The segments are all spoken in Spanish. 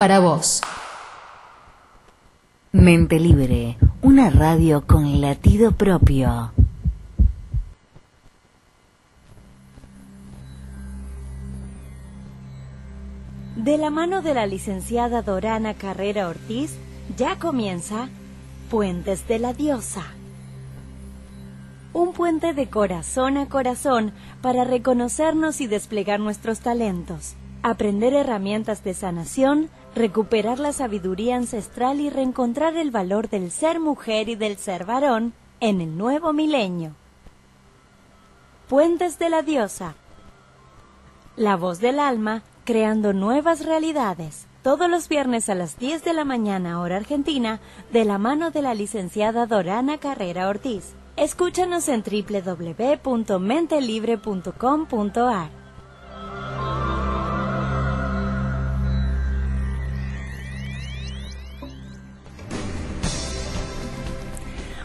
para vos. Mente Libre, una radio con latido propio. De la mano de la licenciada Dorana Carrera Ortiz, ya comienza Puentes de la Diosa. Un puente de corazón a corazón para reconocernos y desplegar nuestros talentos, aprender herramientas de sanación, recuperar la sabiduría ancestral y reencontrar el valor del ser mujer y del ser varón en el nuevo milenio. Puentes de la Diosa. La voz del alma creando nuevas realidades. Todos los viernes a las 10 de la mañana hora argentina, de la mano de la licenciada Dorana Carrera Ortiz. Escúchanos en www.mentelibre.com.ar.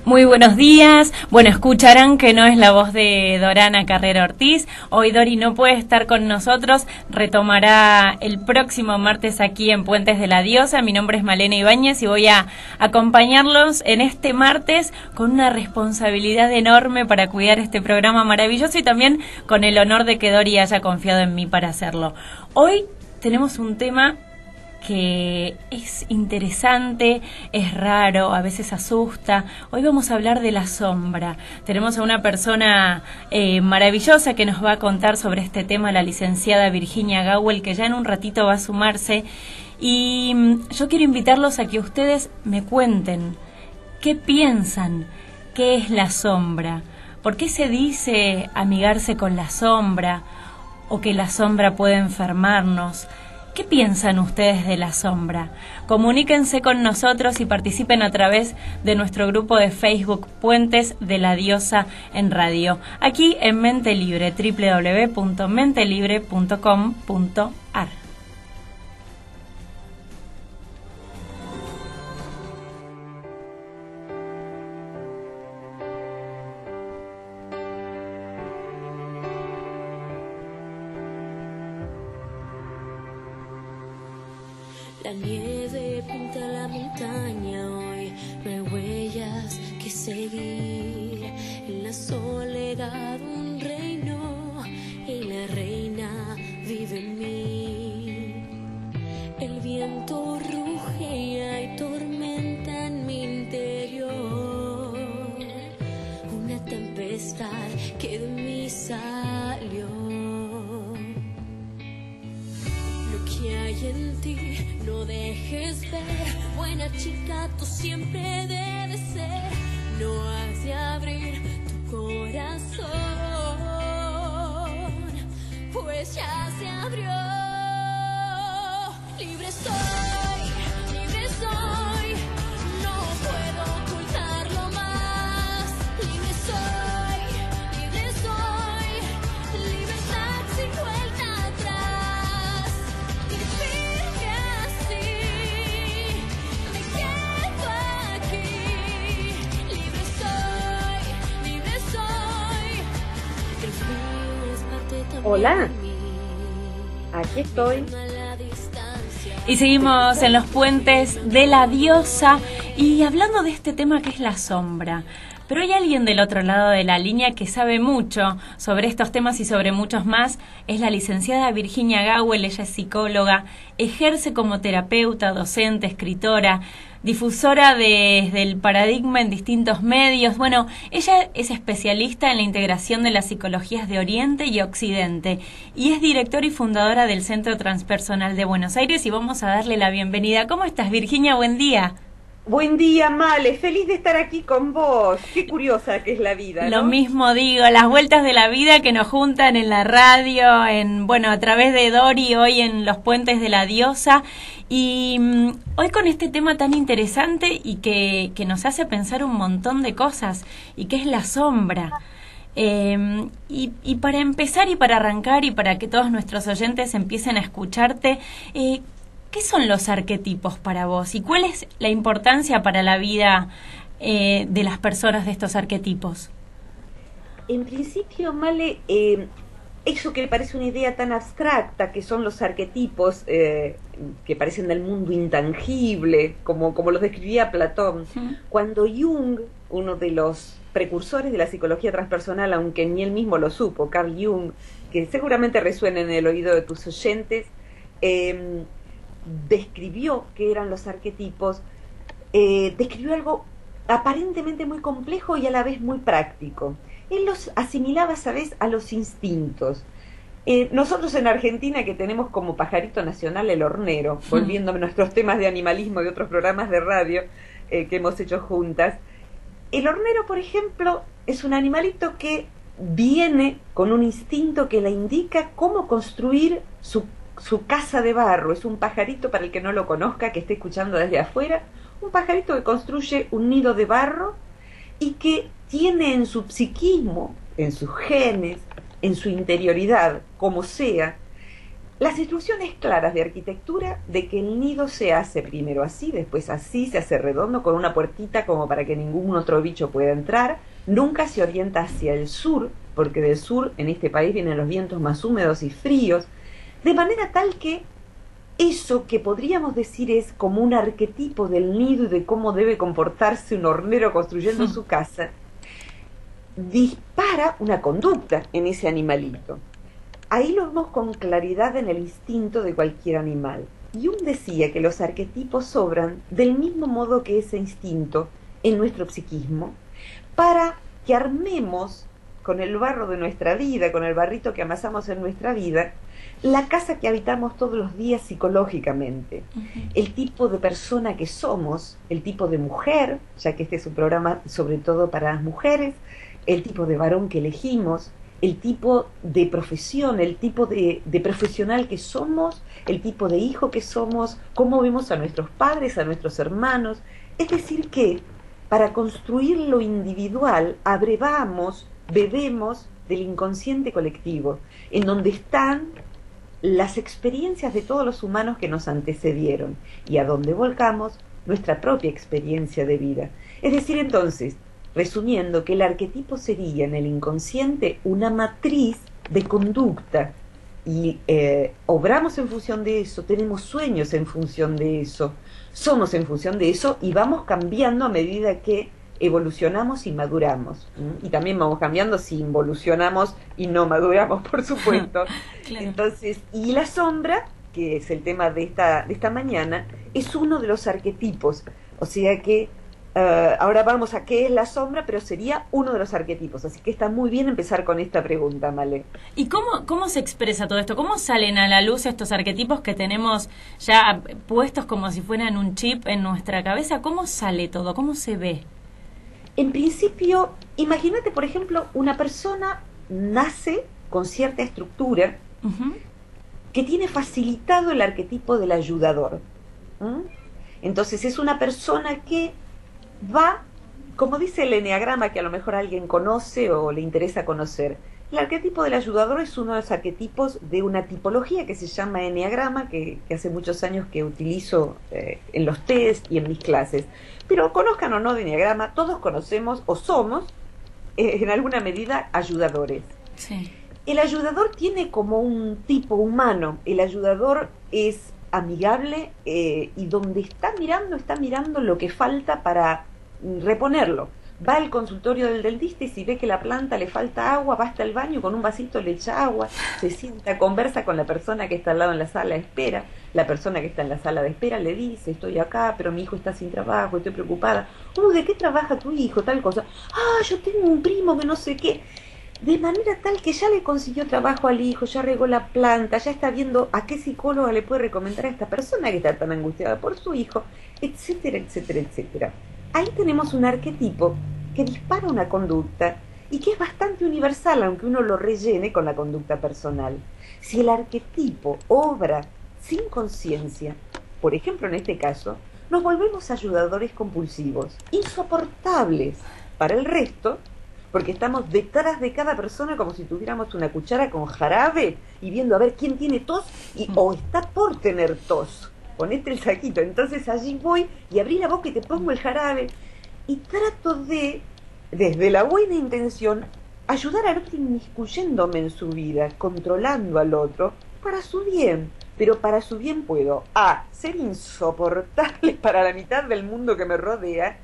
Muy buenos días. Bueno, escucharán que no es la voz de Dorana Carrera Ortiz. Hoy Dori no puede estar con nosotros. Retomará el próximo martes aquí en Puentes de la Diosa. Mi nombre es Malena Ibáñez y voy a acompañarlos en este martes con una responsabilidad enorme para cuidar este programa maravilloso y también con el honor de que Dori haya confiado en mí para hacerlo. Hoy tenemos un tema que es interesante, es raro, a veces asusta. Hoy vamos a hablar de la sombra. Tenemos a una persona eh, maravillosa que nos va a contar sobre este tema, la licenciada Virginia Gowell, que ya en un ratito va a sumarse. Y mm, yo quiero invitarlos a que ustedes me cuenten qué piensan, qué es la sombra, por qué se dice amigarse con la sombra o que la sombra puede enfermarnos. ¿Qué piensan ustedes de la sombra? Comuníquense con nosotros y participen a través de nuestro grupo de Facebook Puentes de la Diosa en Radio, aquí en Mente Libre, www.mentelibre.com.ar. Hola. Aquí estoy. Y seguimos en los puentes de la diosa y hablando de este tema que es la sombra. Pero hay alguien del otro lado de la línea que sabe mucho sobre estos temas y sobre muchos más. Es la licenciada Virginia Gowell, ella es psicóloga, ejerce como terapeuta, docente, escritora, difusora desde el paradigma en distintos medios. Bueno, ella es especialista en la integración de las psicologías de Oriente y Occidente y es directora y fundadora del Centro Transpersonal de Buenos Aires y vamos a darle la bienvenida. ¿Cómo estás, Virginia? Buen día. Buen día, Male. Feliz de estar aquí con vos. Qué curiosa que es la vida. Lo mismo digo, las vueltas de la vida que nos juntan en la radio, en bueno, a través de Dori hoy en los puentes de la diosa y mm, hoy con este tema tan interesante y que, que nos hace pensar un montón de cosas y que es la sombra. Eh, y, y para empezar y para arrancar y para que todos nuestros oyentes empiecen a escucharte, eh, ¿qué son los arquetipos para vos y cuál es la importancia para la vida eh, de las personas de estos arquetipos? En principio, Male, eh, eso que parece una idea tan abstracta, que son los arquetipos eh, que parecen del mundo intangible, como, como los describía Platón, cuando Jung, uno de los precursores de la psicología transpersonal, aunque ni él mismo lo supo, Carl Jung, que seguramente resuena en el oído de tus oyentes, em, describió qué eran los arquetipos, eh, describió algo aparentemente muy complejo y a la vez muy práctico él los asimilaba, ¿sabes?, a los instintos. Eh, nosotros en Argentina, que tenemos como pajarito nacional el hornero, volviendo a nuestros temas de animalismo de otros programas de radio eh, que hemos hecho juntas, el hornero, por ejemplo, es un animalito que viene con un instinto que le indica cómo construir su, su casa de barro. Es un pajarito, para el que no lo conozca, que esté escuchando desde afuera, un pajarito que construye un nido de barro y que tiene en su psiquismo, en sus genes, en su interioridad, como sea, las instrucciones claras de arquitectura de que el nido se hace primero así, después así, se hace redondo con una puertita como para que ningún otro bicho pueda entrar, nunca se orienta hacia el sur, porque del sur en este país vienen los vientos más húmedos y fríos, de manera tal que eso que podríamos decir es como un arquetipo del nido y de cómo debe comportarse un hornero construyendo su casa, dispara una conducta en ese animalito. Ahí lo vemos con claridad en el instinto de cualquier animal. Jung decía que los arquetipos sobran del mismo modo que ese instinto en nuestro psiquismo para que armemos con el barro de nuestra vida, con el barrito que amasamos en nuestra vida, la casa que habitamos todos los días psicológicamente, el tipo de persona que somos, el tipo de mujer, ya que este es un programa sobre todo para las mujeres, el tipo de varón que elegimos, el tipo de profesión, el tipo de, de, profesional que somos, el tipo de hijo que somos, cómo vemos a nuestros padres, a nuestros hermanos. Es decir, que para construir lo individual abrevamos, bebemos del inconsciente colectivo, en donde están las experiencias de todos los humanos que nos antecedieron y a donde volcamos nuestra propia experiencia de vida. Es decir, entonces, resumiendo, que el arquetipo sería en el inconsciente una matriz de conducta y eh, obramos en función de eso, tenemos sueños en función de eso, somos en función de eso y vamos cambiando a medida que evolucionamos y maduramos. Y también vamos cambiando si involucionamos y no maduramos, por supuesto. Entonces, y la sombra, que es el tema de esta, de esta mañana, es uno de los arquetipos. O sea que eh, ahora vamos a qué es la sombra, pero sería uno de los arquetipos. Así que está muy bien empezar con esta pregunta, Male. ¿Y cómo, cómo se expresa todo esto? ¿Cómo salen a la luz estos arquetipos que tenemos ya puestos como si fueran un chip en nuestra cabeza? ¿Cómo sale todo? ¿Cómo se ve? En principio, imagínate, por ejemplo, una persona nace con cierta estructura que tiene facilitado el arquetipo del ayudador. Entonces es una persona que va, como dice el eneagrama que a lo mejor alguien conoce o le interesa conocer, el arquetipo del ayudador es uno de los arquetipos de una tipología que se llama eneagrama, que, hace muchos años que utilizo eh, en los test y en mis clases. Pero conozcan o no de eneagrama, todos conocemos o somos eh, en alguna medida ayudadores. El ayudador tiene como un tipo humano, el ayudador es amigable eh, y donde está mirando, está mirando lo que falta para reponerlo. Va al consultorio del dentista y si ve que la planta le falta agua, va hasta el baño con un vasito le echa agua, se sienta, conversa con la persona que está al lado en la sala de espera, la persona que está en la sala de espera le dice, estoy acá, pero mi hijo está sin trabajo, estoy preocupada. ¿de qué trabaja tu hijo? Tal cosa. Ah, yo tengo un primo que no sé qué de manera tal que ya le consiguió trabajo al hijo, ya regó la planta, ya está viendo a qué psicóloga le puede recomendar a esta persona que está tan angustiada por su hijo, etcétera, etcétera, etcétera. Ahí tenemos un arquetipo que dispara una conducta y que es bastante universal, aunque uno lo rellene con la conducta personal. Si el arquetipo obra sin conciencia, por ejemplo en este caso, nos volvemos ayudadores compulsivos, insoportables para el resto porque estamos detrás de cada persona como si tuviéramos una cuchara con jarabe y viendo a ver quién tiene tos y, o está por tener tos. Ponete el saquito. Entonces allí voy y abrí la boca y te pongo el jarabe y trato de, desde la buena intención, ayudar al otro inmiscuyéndome en su vida, controlando al otro para su bien. Pero para su bien puedo A. ser insoportable para la mitad del mundo que me rodea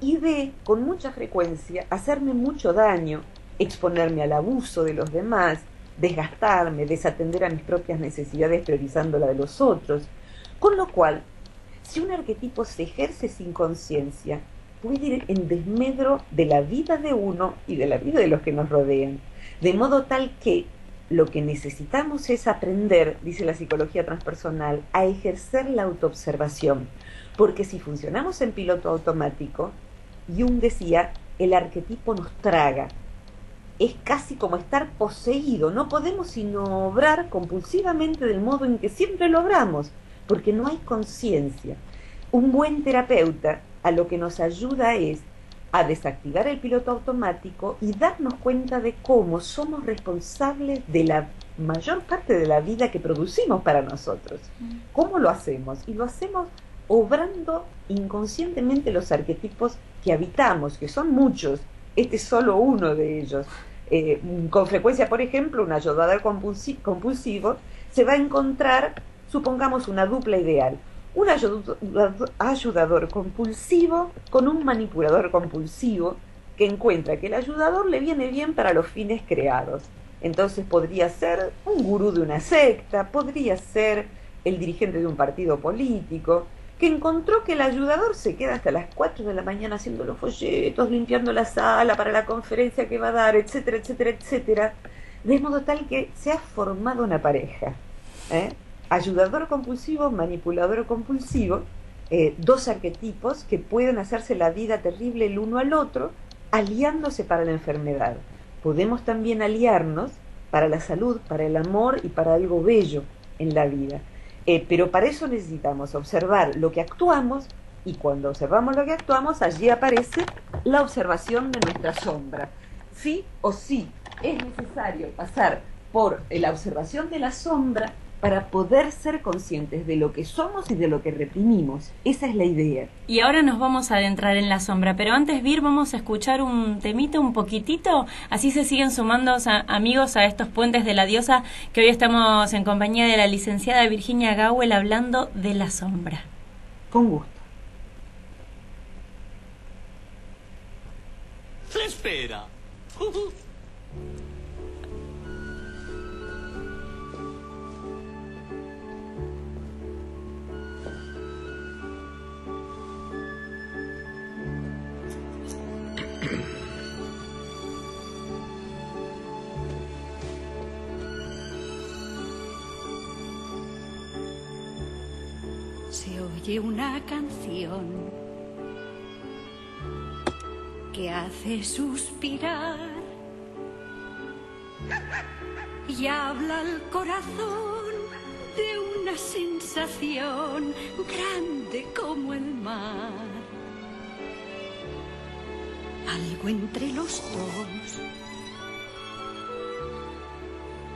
y B. con mucha frecuencia hacerme mucho daño, exponerme al abuso de los demás, desgastarme, desatender a mis propias necesidades priorizando la de los otros. Con lo cual, si un arquetipo se ejerce sin conciencia, puede ir en desmedro de la vida de uno y de la vida de los que nos rodean. De modo tal que lo que necesitamos es aprender, dice la psicología transpersonal, a ejercer la autoobservación. Porque si funcionamos en piloto automático, Jung decía, el arquetipo nos traga. Es casi como estar poseído. No podemos sino obrar compulsivamente del modo en que siempre lo obramos, porque no hay conciencia. Un buen terapeuta a lo que nos ayuda es a desactivar el piloto automático y darnos cuenta de cómo somos responsables de la mayor parte de la vida que producimos para nosotros. ¿Cómo lo hacemos? Y lo hacemos obrando inconscientemente los arquetipos que habitamos, que son muchos. Este es solo uno de ellos. Eh, con frecuencia, por ejemplo, un ayudador compulsivo se va a encontrar, supongamos, una dupla ideal un ayudador compulsivo con un manipulador compulsivo que encuentra que el ayudador le viene bien para los fines creados. Entonces podría ser un gurú de una secta, podría ser el dirigente de un partido político, que encontró que el ayudador se queda hasta las 4 de la mañana haciendo los folletos, limpiando la sala para la conferencia que va a dar, etcétera, etcétera, etcétera, de modo tal que se ha formado una pareja. ¿eh? Ayudador compulsivo, manipulador compulsivo, eh, dos arquetipos que pueden hacerse la vida terrible el uno al otro, aliándose para la enfermedad. Podemos también aliarnos para la salud, para el amor y para algo bello en la vida. Eh, pero para eso necesitamos observar lo que actuamos y cuando observamos lo que actuamos, allí aparece la observación de nuestra sombra. Sí o sí, es necesario pasar por la observación de la sombra para poder ser conscientes de lo que somos y de lo que reprimimos. Esa es la idea. Y ahora nos vamos a adentrar en la sombra, pero antes, Vir, vamos a escuchar un temito un poquitito, así se siguen sumando amigos a estos puentes de la diosa, que hoy estamos en compañía de la licenciada Virginia Gawel hablando de la sombra. Con gusto. espera. Se una canción que hace suspirar y habla al corazón de una sensación grande como el mar algo entre los dos.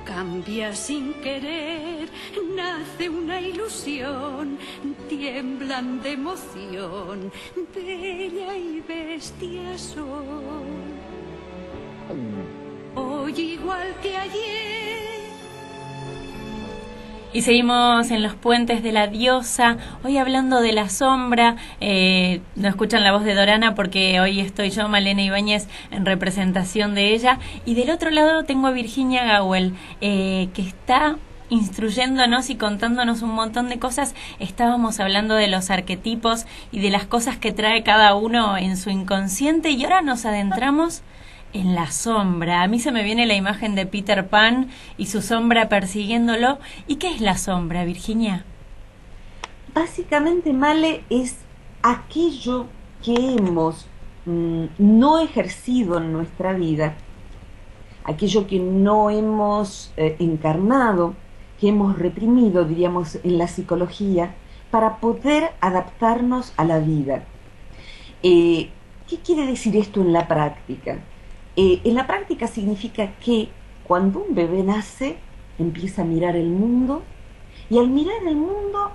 Cambia sin querer, nace una ilusión, tiemblan de emoción, bella y bestia son. Hoy igual que ayer y seguimos en los puentes de la diosa, hoy hablando de la sombra, eh, no escuchan la voz de Dorana porque hoy estoy yo, Malena Ibáñez, en representación de ella. Y del otro lado tengo a Virginia Gawel, eh, que está instruyéndonos y contándonos un montón de cosas. Estábamos hablando de los arquetipos y de las cosas que trae cada uno en su inconsciente y ahora nos adentramos en la sombra. A mí se me viene la imagen de Peter Pan y su sombra persiguiéndolo. ¿Y qué es la sombra, Virginia? Básicamente, Male, es aquello que hemos mm, no ejercido en nuestra vida, aquello que no hemos eh, encarnado, que hemos reprimido, diríamos, en la psicología, para poder adaptarnos a la vida. Eh, ¿Qué quiere decir esto en la práctica? Eh, en la práctica significa que cuando un bebé nace, empieza a mirar el mundo y al mirar el mundo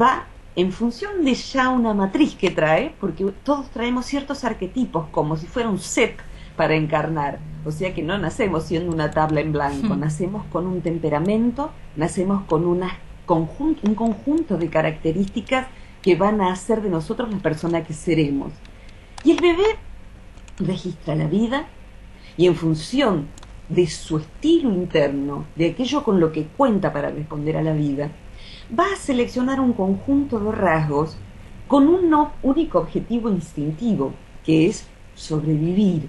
va en función de ya una matriz que trae, porque todos traemos ciertos arquetipos, como si fuera un set para encarnar. O sea que no nacemos siendo una tabla en blanco, Hmm. nacemos con un temperamento, nacemos con una conjunto, un conjunto de características que van a hacer de nosotros la persona que seremos. Y el bebé registra la vida y en función de su estilo interno, de aquello con lo que cuenta para responder a la vida, va a seleccionar un conjunto de rasgos con un no- único objetivo instintivo, que es sobrevivir.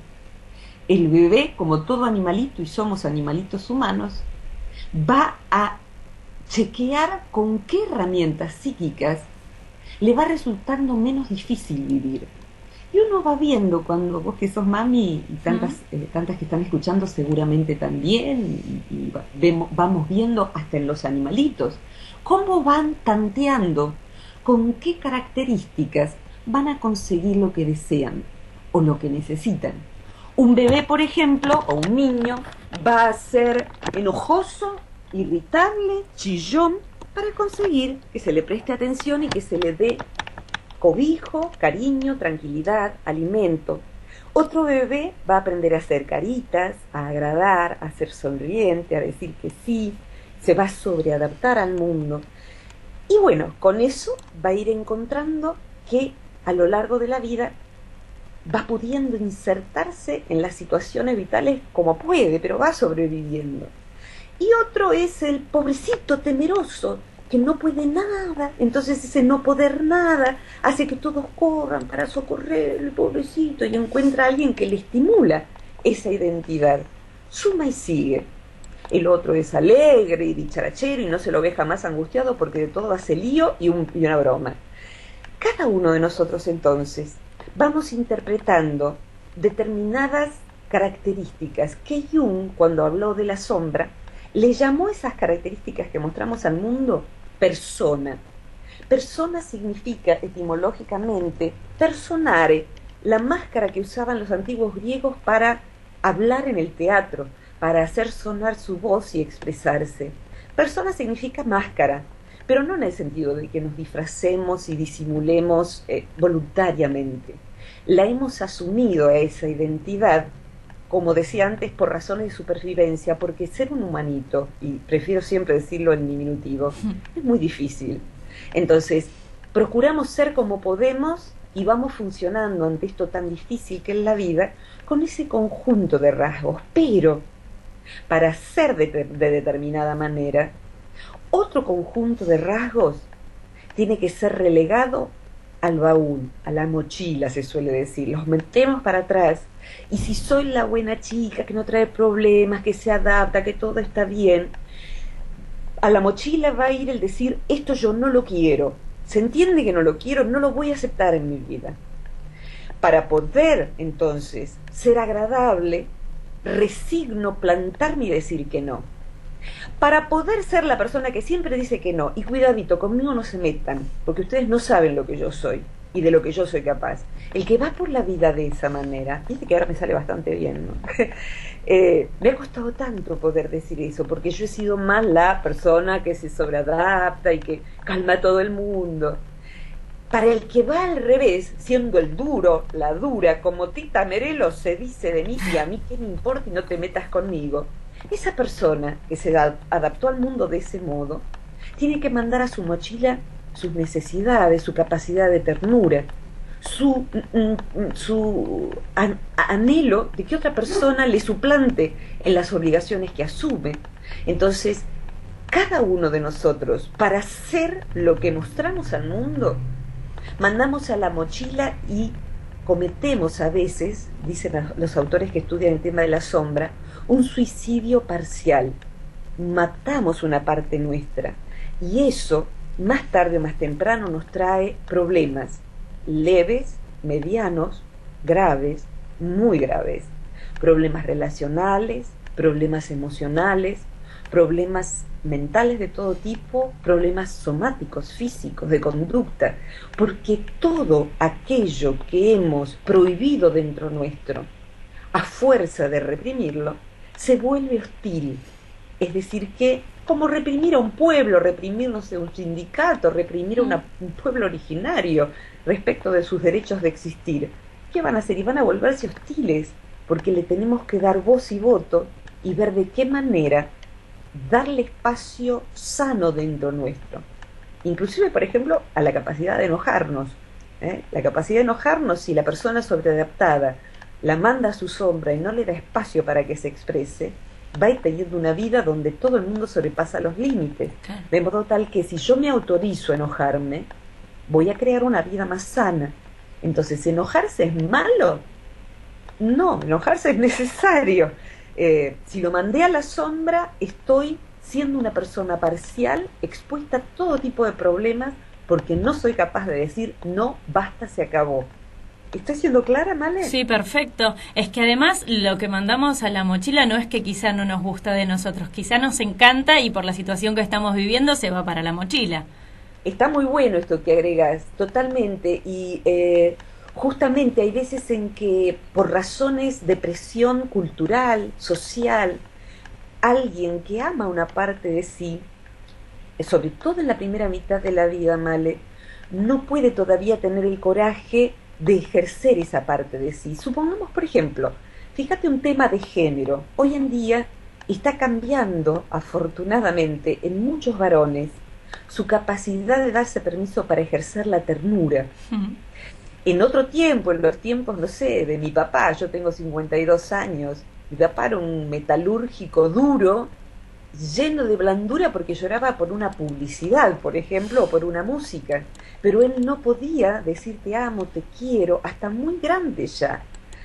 El bebé, como todo animalito, y somos animalitos humanos, va a chequear con qué herramientas psíquicas le va resultando menos difícil vivir. Y uno va viendo cuando vos que sos mami y tantas, eh, tantas que están escuchando seguramente también, y, vemos- vamos viendo hasta en los animalitos, cómo van tanteando con qué características van a conseguir lo que desean o lo que necesitan. Un bebé, por ejemplo, o un niño, va a ser enojoso, irritable, chillón, para conseguir que se le preste atención y que se le dé cobijo, cariño, tranquilidad, alimento. Otro bebé va a aprender a hacer caritas, a agradar, a ser sonriente, a decir que sí, se va a sobreadaptar al mundo. Y bueno, con eso va a ir encontrando que a lo largo de la vida va pudiendo insertarse en las situaciones vitales como puede, pero va sobreviviendo. Y otro es el pobrecito temeroso que no puede nada, entonces ese no poder nada hace que todos corran para socorrer al pobrecito y encuentra a alguien que le estimula esa identidad. Suma y sigue. El otro es alegre y dicharachero y no se lo ve jamás angustiado porque de todo hace lío y, y una broma. Cada uno de nosotros entonces vamos interpretando determinadas características que Jung, cuando habló de la sombra, le llamó esas características que mostramos al mundo persona. Persona significa etimológicamente personare, la máscara que usaban los antiguos griegos para hablar en el teatro, para hacer sonar su voz y expresarse. Persona significa máscara, pero no en el sentido de que nos disfracemos y disimulemos eh, voluntariamente. La hemos asumido a esa identidad, como decía antes, por razones de supervivencia, porque ser un humanito, y prefiero siempre decirlo en diminutivo, es muy difícil. Entonces, procuramos ser como podemos y vamos funcionando ante esto tan difícil que es la vida con ese conjunto de rasgos, pero para ser de, de determinada manera, otro conjunto de rasgos tiene que ser relegado al baúl, a la mochila, se suele decir. Los metemos para atrás. Y si soy la buena chica, que no trae problemas, que se adapta, que todo está bien, a la mochila va a ir el decir, esto yo no lo quiero. Se entiende que no lo quiero, no lo voy a aceptar en mi vida. Para poder entonces ser agradable, resigno plantarme y decir que no. Para poder ser la persona que siempre dice que no, y cuidadito, conmigo no se metan, porque ustedes no saben lo que yo soy y de lo que yo soy capaz. El que va por la vida de esa manera, dice que ahora me sale bastante bien, ¿no? Eh, me ha costado tanto poder decir eso, porque yo he sido más la persona que se sobreadapta y que calma a todo el mundo. Para el que va al revés, siendo el duro, la dura, como Tita Merelo se dice de mí, y a mí qué me importa y no te metas conmigo, esa persona que se da- adaptó al mundo de ese modo, tiene que mandar a su mochila sus necesidades, su capacidad de ternura, su, mm, mm, su an- anhelo de que otra persona le suplante en las obligaciones que asume. Entonces, cada uno de nosotros, para ser lo que mostramos al mundo, mandamos a la mochila y cometemos a veces, dicen los autores que estudian el tema de la sombra, un suicidio parcial. Matamos una parte nuestra y eso, más tarde o más temprano, nos trae problemas leves, medianos, graves, muy graves. Problemas relacionales, problemas emocionales, problemas mentales de todo tipo, problemas somáticos, físicos, de conducta, porque todo aquello que hemos prohibido dentro nuestro, a fuerza de reprimirlo, se vuelve hostil. Es decir, que como reprimir a un pueblo, reprimir, no sé, un sindicato, reprimir a una- un pueblo originario respecto de sus derechos de existir, ¿qué van a hacer? Y van a volverse hostiles. porque le tenemos que dar voz y voto y ver de qué manera darle espacio sano dentro nuestro. Inclusive, por ejemplo, a la capacidad de enojarnos. ¿eh? La capacidad de enojarnos si la persona sobreadaptada la manda a su sombra y no le da espacio para que se exprese, va a ir teniendo una vida donde todo el mundo sobrepasa los límites. De modo tal que si yo me autorizo a enojarme, voy a crear una vida más sana. Entonces, ¿enojarse es malo? No, enojarse es necesario. Eh, si lo mandé a la sombra, estoy siendo una persona parcial, expuesta a todo tipo de problemas, porque no soy capaz de decir, no, basta, se acabó. ¿Estoy siendo clara, Male? Sí, perfecto. Es que además lo que mandamos a la mochila no es que quizá no nos gusta de nosotros, quizá nos encanta y por la situación que estamos viviendo se va para la mochila. Está muy bueno esto que agregas, totalmente. Y eh, justamente hay veces en que por razones de presión cultural, social, alguien que ama una parte de sí, sobre todo en la primera mitad de la vida, Male, no puede todavía tener el coraje de ejercer esa parte de sí. Supongamos, por ejemplo, fíjate un tema de género. Hoy en día está cambiando, afortunadamente, en muchos varones su capacidad de darse permiso para ejercer la ternura. En otro tiempo, en los tiempos, no sé, de mi papá, yo tengo 52 años, mi papá era un metalúrgico duro, lleno de blandura porque lloraba por una publicidad, por ejemplo, o por una música. Pero él no podía decir te amo, te quiero, hasta muy grande ya.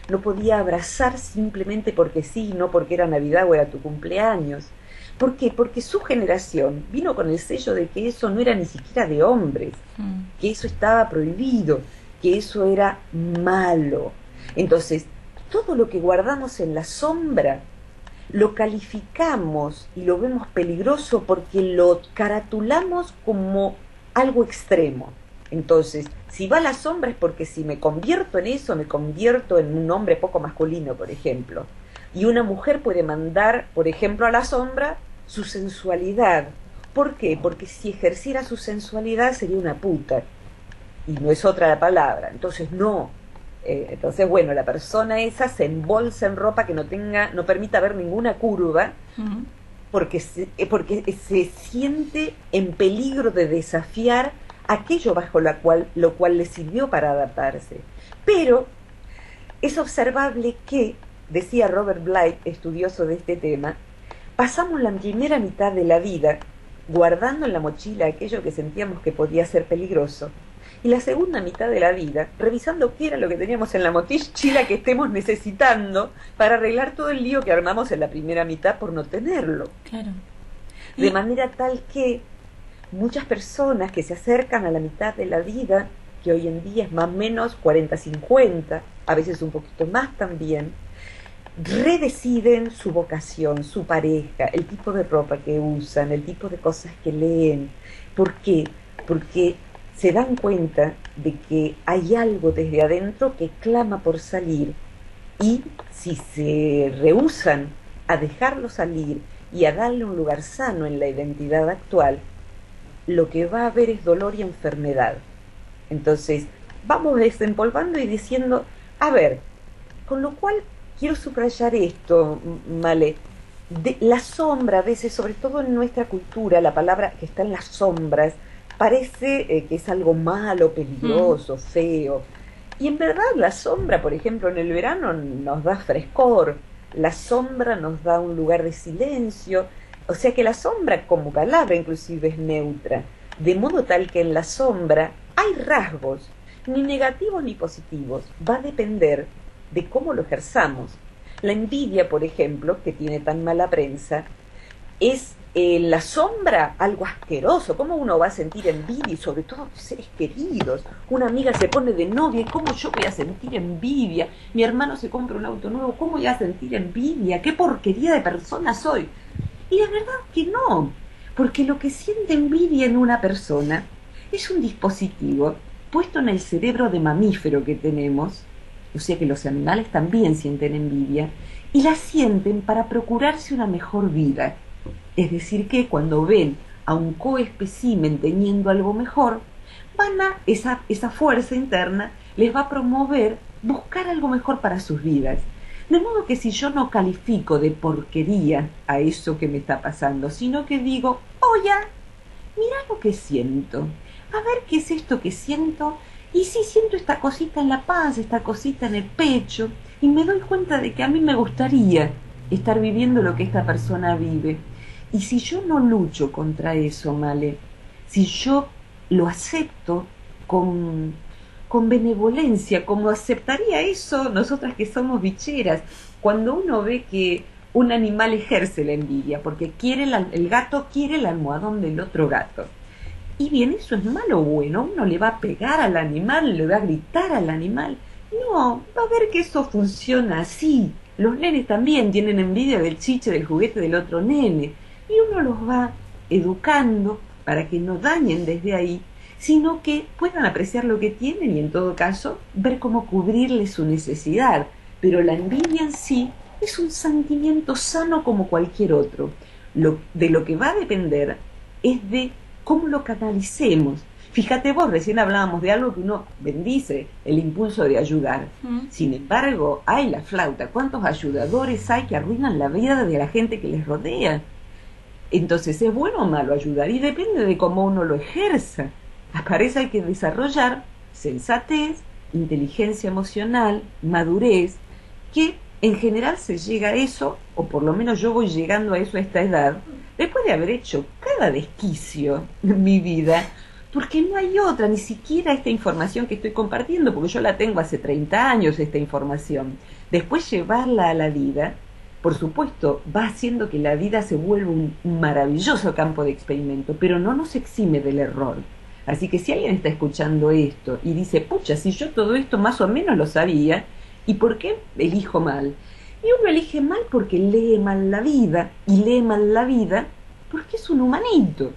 No podía abrazar simplemente porque sí, no porque era Navidad o era tu cumpleaños. ¿Por qué? Porque su generación vino con el sello de que eso no era ni siquiera de hombres, mm. que eso estaba prohibido, que eso era malo. Entonces, todo lo que guardamos en la sombra lo calificamos y lo vemos peligroso porque lo caratulamos como algo extremo. Entonces, si va a la sombra es porque si me convierto en eso, me convierto en un hombre poco masculino, por ejemplo. Y una mujer puede mandar, por ejemplo, a la sombra su sensualidad. ¿Por qué? Porque si ejerciera su sensualidad sería una puta. Y no es otra la palabra. Entonces, no, eh, entonces, bueno, la persona esa se embolsa en ropa que no tenga, no permita ver ninguna curva, porque, se, eh, porque se siente en peligro de desafiar aquello bajo la cual, lo cual le sirvió para adaptarse. Pero es observable que, decía Robert Blight, estudioso de este tema, pasamos la primera mitad de la vida guardando en la mochila aquello que sentíamos que podía ser peligroso y la segunda mitad de la vida revisando qué era lo que teníamos en la mochila que estemos necesitando para arreglar todo el lío que armamos en la primera mitad por no tenerlo. Claro. De manera tal que muchas personas que se acercan a la mitad de la vida, que hoy en día es más o menos 40-50, a veces un poquito más también, redeciden su vocación, su pareja, el tipo de ropa que usan, el tipo de cosas que leen. ¿Por qué? Porque se dan cuenta de que hay algo desde adentro que clama por salir y si se rehusan a dejarlo salir y a darle un lugar sano en la identidad actual, lo que va a haber es dolor y enfermedad. Entonces, vamos desempolvando y diciendo, a ver, con lo cual quiero subrayar esto, Male, de la sombra a veces, sobre todo en nuestra cultura, la palabra que está en las sombras, parece eh, que es algo malo, peligroso, mm. feo. Y en verdad la sombra, por ejemplo, en el verano nos da frescor, la sombra nos da un lugar de silencio, o sea que la sombra como palabra inclusive es neutra, de modo tal que en la sombra hay rasgos, ni negativos ni positivos, va a depender de cómo lo ejerzamos. La envidia, por ejemplo, que tiene tan mala prensa, es en la sombra algo asqueroso. ¿Cómo uno va a sentir envidia y sobre todo seres queridos? Una amiga se pone de novia, ¿cómo yo voy a sentir envidia? Mi hermano se compra un auto nuevo, ¿cómo voy a sentir envidia? ¿Qué porquería de persona soy? Y la verdad que no, porque lo que siente envidia en una persona es un dispositivo puesto en el cerebro de mamífero que tenemos, o sea que los animales también sienten envidia, y la sienten para procurarse una mejor vida es decir, que cuando ven a un coespecimen teniendo algo mejor, van a, esa, esa fuerza interna les va a promover buscar algo mejor para sus vidas. De modo que si yo no califico de porquería a eso que me está pasando, sino que digo, oye, mira lo que siento, a ver qué es esto que siento, y si siento esta cosita en la paz, esta cosita en el pecho, y me doy cuenta de que a mí me gustaría estar viviendo lo que esta persona vive. Y si yo no lucho contra eso, Male, si yo lo acepto con, con benevolencia, como aceptaría eso nosotras que somos bicheras, cuando uno ve que un animal ejerce la envidia, porque quiere el gato quiere el almohadón del otro gato. Y bien, eso es malo o bueno, uno le va a pegar al animal, le va a gritar al animal. No, va a ver que eso funciona así. Los nenes también tienen envidia del chiche, del juguete del otro nene. Y uno los va educando para que no dañen desde ahí, sino que puedan apreciar lo que tienen y en todo caso ver cómo cubrirle su necesidad. Pero la envidia en sí es un sentimiento sano como cualquier otro. Lo, de lo que va a depender es de cómo lo canalicemos. Fíjate vos, recién hablábamos de algo que uno bendice, el impulso de ayudar. Sin embargo, hay la flauta. ¿Cuántos ayudadores hay que arruinan la vida de la gente que les rodea? Entonces, ¿es bueno o malo ayudar? Y depende de cómo uno lo ejerza. Eso hay que desarrollar sensatez, inteligencia emocional, madurez, que en general se llega a eso, o por lo menos yo voy llegando a eso a esta edad, después de haber hecho cada desquicio en mi vida, porque no hay otra, ni siquiera esta información que estoy compartiendo, porque yo la tengo hace 30 años, esta información. Después llevarla a la vida por supuesto, va haciendo que la vida se vuelva un maravilloso campo de experimento, pero no nos exime del error. Así que si alguien está escuchando esto y dice, pucha, si yo todo esto más o menos lo sabía, ¿y por qué elijo mal? Y uno elige mal porque lee mal la vida, y lee mal la vida porque es un humanito.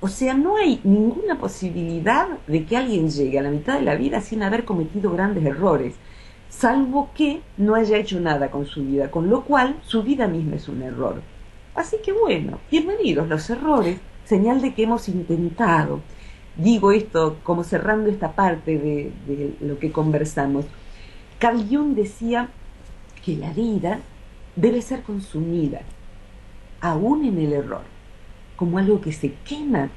O sea, no hay ninguna posibilidad de que alguien llegue a la mitad de la vida sin haber cometido grandes errores salvo que no haya hecho nada con su vida, con lo cual su vida misma es un error. Así que bueno, bienvenidos los errores, señal de que hemos intentado. Digo esto como cerrando esta parte de, lo que conversamos. Carl Jung decía que la vida debe ser consumida, aún en el error, como algo que se quema.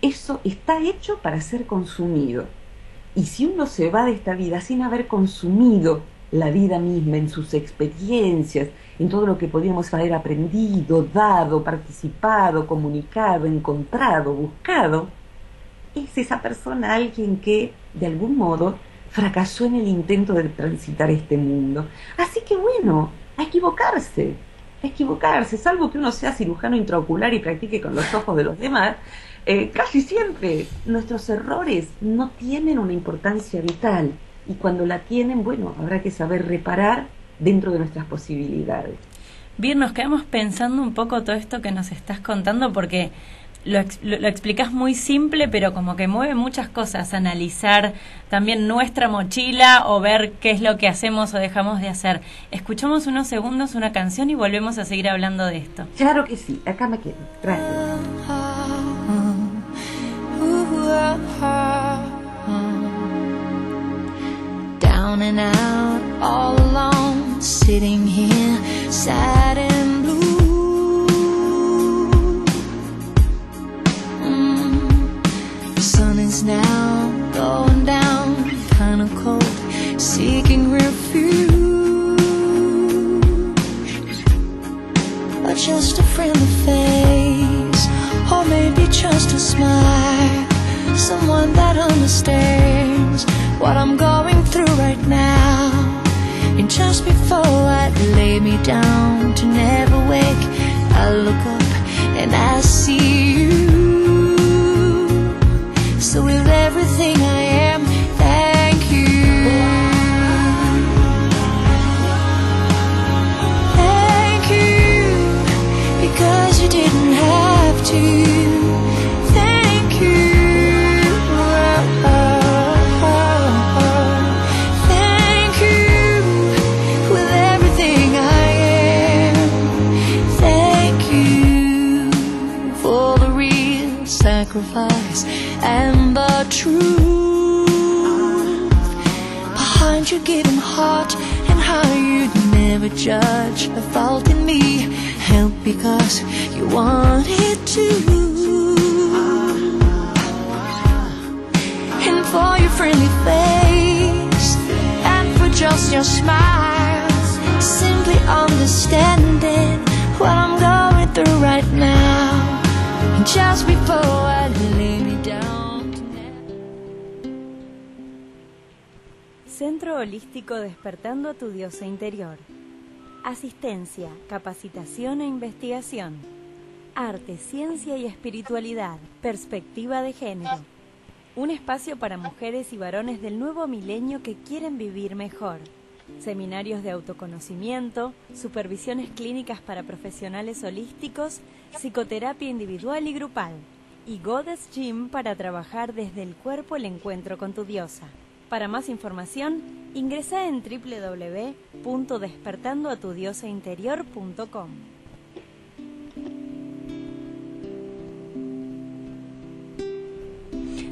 Eso está hecho para ser consumido y si uno se va de esta vida sin haber consumido la vida misma en sus experiencias, en todo lo que podíamos haber aprendido, dado, participado, comunicado, encontrado, buscado, es esa persona alguien que, de algún modo, fracasó en el intento de transitar este mundo. Así que bueno, a equivocarse, a equivocarse, salvo que uno sea cirujano intraocular y practique con los ojos de los demás, eh, casi siempre nuestros errores no tienen una importancia vital y cuando la tienen, bueno, habrá que saber reparar dentro de nuestras posibilidades. Bien, nos quedamos pensando un poco todo esto que nos estás contando porque lo, lo, explicas muy simple, pero como que mueve muchas cosas, analizar también nuestra mochila o ver qué es lo que hacemos o dejamos de hacer. Escuchamos unos segundos una canción y volvemos a seguir hablando de esto. Claro que sí, acá me quedo. Gracias. Down and out, all alone, sitting here, sad and blue. Mm. The sun is now going down, kinda cold, seeking refuge. Or just a friendly face, or maybe just a smile someone that understands what I'm going through right now. And just before I lay me down to never wake, I look up and I see you. So with everything I am, thank you. Thank you, because you didn't have to. You giving heart and how you'd never judge a fault in me. Help because you wanted to. And for your friendly face, and for just your smile, simply understanding what I'm going through right now. Just before I lay Centro Holístico Despertando a tu Diosa Interior. Asistencia, capacitación e investigación. Arte, ciencia y espiritualidad. Perspectiva de género. Un espacio para mujeres y varones del nuevo milenio que quieren vivir mejor. Seminarios de autoconocimiento, supervisiones clínicas para profesionales holísticos, psicoterapia individual y grupal. Y Goddess Gym para trabajar desde el cuerpo el encuentro con tu diosa. Para más información, ingresa en www.despertandoatudiosainterior.com.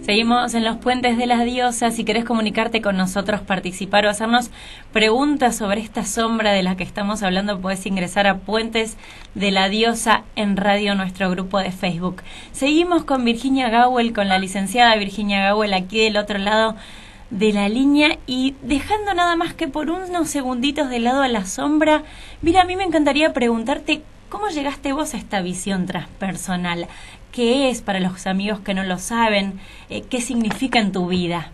Seguimos en los puentes de las diosas. Si querés comunicarte con nosotros, participar o hacernos preguntas sobre esta sombra de la que estamos hablando, puedes ingresar a Puentes de la Diosa en Radio, nuestro grupo de Facebook. Seguimos con Virginia Gawel, con la licenciada Virginia Gawel aquí del otro lado de la línea y dejando nada más que por unos segunditos de lado a la sombra, mira, a mí me encantaría preguntarte cómo llegaste vos a esta visión transpersonal. ¿Qué es para los amigos que no lo saben? Eh, ¿Qué significa en tu vida?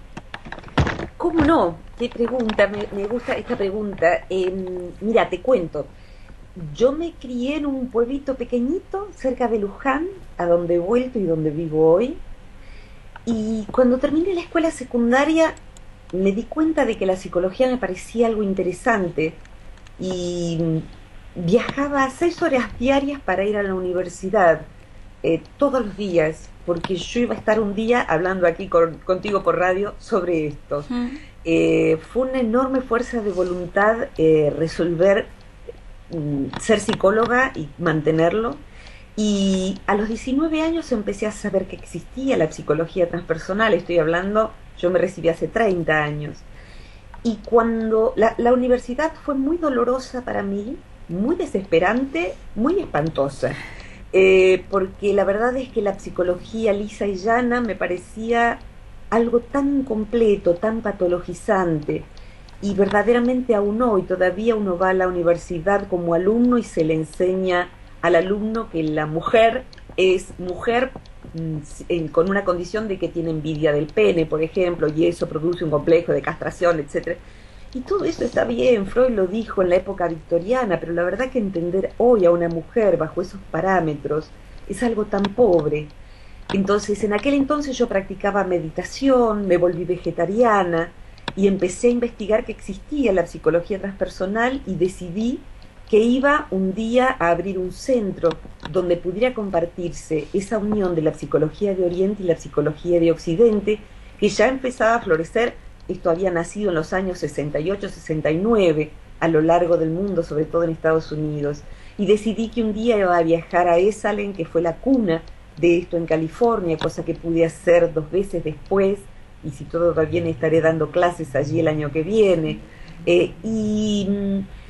¿Cómo no? Qué pregunta, me, me gusta esta pregunta. Eh, mira, te cuento. Yo me crié en un pueblito pequeñito cerca de Luján, a donde he vuelto y donde vivo hoy. Y cuando terminé la escuela secundaria me di cuenta de que la psicología me parecía algo interesante y viajaba seis horas diarias para ir a la universidad eh, todos los días porque yo iba a estar un día hablando aquí con- contigo por radio sobre esto. Eh, fue una enorme fuerza de voluntad eh, resolver mm, ser psicóloga y mantenerlo. Y a los 19 años empecé a saber que existía la psicología transpersonal. Estoy hablando, yo me recibí hace 30 años. Y cuando la, la universidad fue muy dolorosa para mí, muy desesperante, muy espantosa. Eh, porque la verdad es que la psicología lisa y llana me parecía algo tan completo, tan patologizante. Y verdaderamente aún hoy todavía uno va a la universidad como alumno y se le enseña al alumno que la mujer es mujer mm, con una condición de que tiene envidia del pene, por ejemplo, y eso produce un complejo de castración, etcétera. Y todo eso está bien, Freud lo dijo en la época victoriana, pero la verdad que entender hoy a una mujer bajo esos parámetros es algo tan pobre. Entonces, en aquel entonces yo practicaba meditación, me volví vegetariana y empecé a investigar que existía la psicología transpersonal y decidí que iba un día a abrir un centro donde pudiera compartirse esa unión de la psicología de Oriente y la psicología de Occidente, que ya empezaba a florecer, esto había nacido en los años 68-69 a lo largo del mundo, sobre todo en Estados Unidos, y decidí que un día iba a viajar a Esalen, que fue la cuna de esto en California, cosa que pude hacer dos veces después, y si todo va bien estaré dando clases allí el año que viene. Eh, y mm,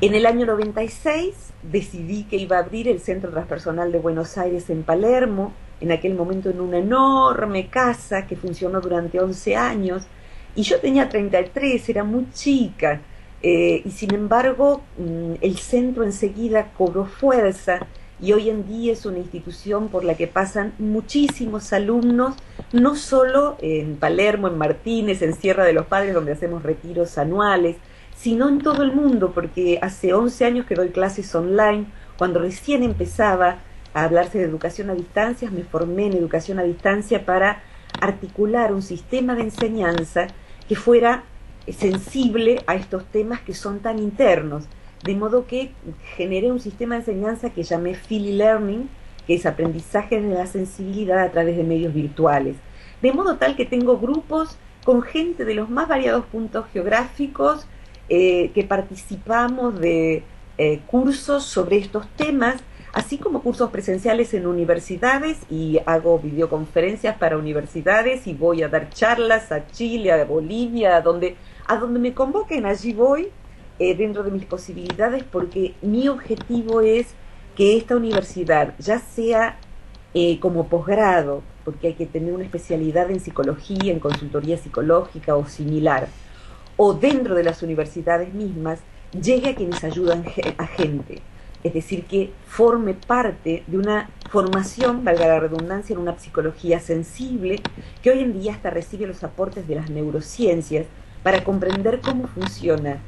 en el año 96 decidí que iba a abrir el Centro Transpersonal de Buenos Aires en Palermo, en aquel momento en una enorme casa que funcionó durante 11 años, y yo tenía 33, era muy chica, eh, y sin embargo mm, el centro enseguida cobró fuerza y hoy en día es una institución por la que pasan muchísimos alumnos, no solo en Palermo, en Martínez, en Sierra de los Padres, donde hacemos retiros anuales, sino en todo el mundo, porque hace 11 años que doy clases online, cuando recién empezaba a hablarse de educación a distancia, me formé en educación a distancia para articular un sistema de enseñanza que fuera sensible a estos temas que son tan internos. De modo que generé un sistema de enseñanza que llamé Philly Learning, que es aprendizaje de la sensibilidad a través de medios virtuales. De modo tal que tengo grupos con gente de los más variados puntos geográficos eh, que participamos de eh, cursos sobre estos temas, así como cursos presenciales en universidades y hago videoconferencias para universidades y voy a dar charlas a Chile, a Bolivia, a donde, a donde me convoquen, allí voy eh, dentro de mis posibilidades porque mi objetivo es que esta universidad, ya sea eh, como posgrado, porque hay que tener una especialidad en psicología, en consultoría psicológica o similar, o dentro de las universidades mismas, llegue a quienes ayudan a gente. Es decir, que forme parte de una formación, valga la redundancia, en una psicología sensible, que hoy en día hasta recibe los aportes de las neurociencias para comprender cómo funciona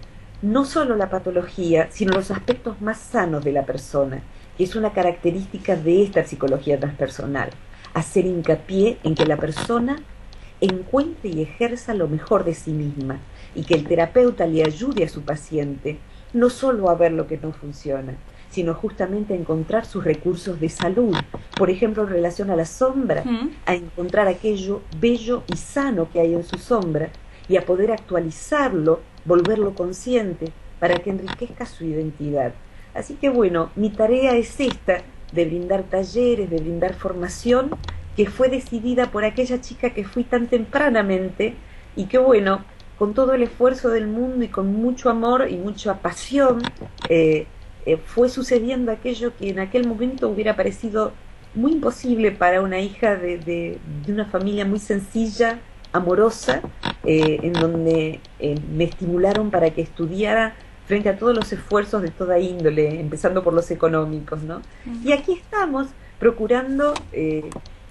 no solo la patología, sino los aspectos más sanos de la persona, que es una característica de esta psicología transpersonal. Hacer hincapié en que la persona encuentre y ejerza lo mejor de sí misma y que el terapeuta le ayude a su paciente no solo a ver lo que no funciona, sino justamente a encontrar sus recursos de salud, por ejemplo en relación a la sombra, a encontrar aquello bello y sano que hay en su sombra y a poder actualizarlo, volverlo consciente para que enriquezca su identidad. Así que bueno, mi tarea es esta, de brindar talleres, de brindar formación, que fue decidida por aquella chica que fui tan tempranamente y que bueno, con todo el esfuerzo del mundo y con mucho amor y mucha pasión, eh, eh, fue sucediendo aquello que en aquel momento hubiera parecido muy imposible para una hija de, de una familia muy sencilla, amorosa, eh, en donde me estimularon para que estudiara frente a todos los esfuerzos de toda índole, empezando por los económicos, ¿no? Y aquí estamos procurando